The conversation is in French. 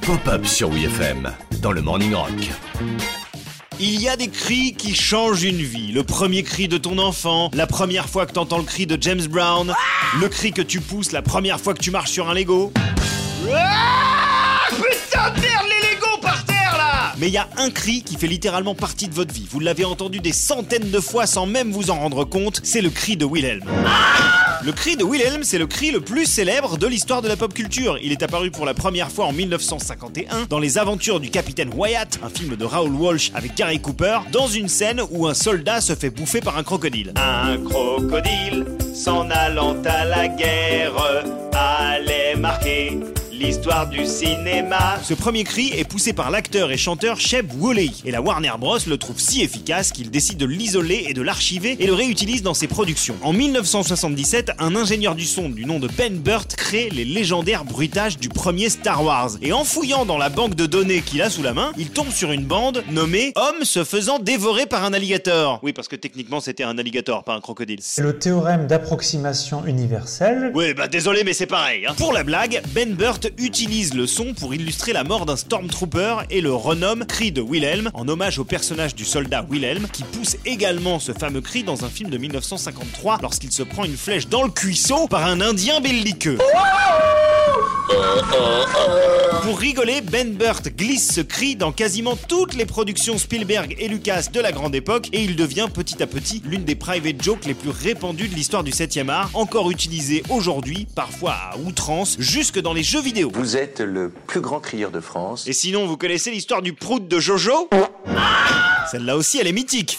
Pop-up sur WFM dans le Morning Rock. Il y a des cris qui changent une vie. Le premier cri de ton enfant, la première fois que t'entends le cri de James Brown, le cri que tu pousses la première fois que tu marches sur un Lego. Ah Putain de merde, les Mais il y a un cri qui fait littéralement partie de votre vie. Vous l'avez entendu des centaines de fois sans même vous en rendre compte, c'est le cri de Wilhelm. Le cri de Wilhelm, c'est le cri le plus célèbre de l'histoire de la pop culture. Il est apparu pour la première fois en 1951 dans Les Aventures du Capitaine Wyatt, un film de Raoul Walsh avec Gary Cooper, dans une scène où un soldat se fait bouffer par un crocodile. Un crocodile s'en allant à la guerre l'histoire du cinéma. Ce premier cri est poussé par l'acteur et chanteur Sheb Wooley. Et la Warner Bros. le trouve si efficace qu'il décide de l'isoler et de l'archiver et le réutilise dans ses productions. En 1977, un ingénieur du son du nom de Ben Burt crée les légendaires bruitages du premier Star Wars. Et en fouillant dans la banque de données qu'il a sous la main, il tombe sur une bande nommée Homme se faisant dévorer par un alligator. Oui, parce que techniquement c'était un alligator, pas un crocodile. C'est le théorème d'approximation universelle. Oui, bah désolé, mais c'est pareil. hein. Pour la blague, Ben Burt utilise le son pour illustrer la mort d'un Stormtrooper et le renomme Cri de Wilhelm, en hommage au personnage du soldat Wilhelm, qui pousse également ce fameux cri dans un film de 1953 lorsqu'il se prend une flèche dans le cuisseau par un indien belliqueux. Pour rigoler, Ben Burt glisse ce cri dans quasiment toutes les productions Spielberg et Lucas de la grande époque et il devient petit à petit l'une des private jokes les plus répandues de l'histoire du 7e art, encore utilisée aujourd'hui, parfois à outrance, jusque dans les jeux vidéo. Vous êtes le plus grand crieur de France. Et sinon, vous connaissez l'histoire du prout de Jojo? Celle-là aussi, elle est mythique.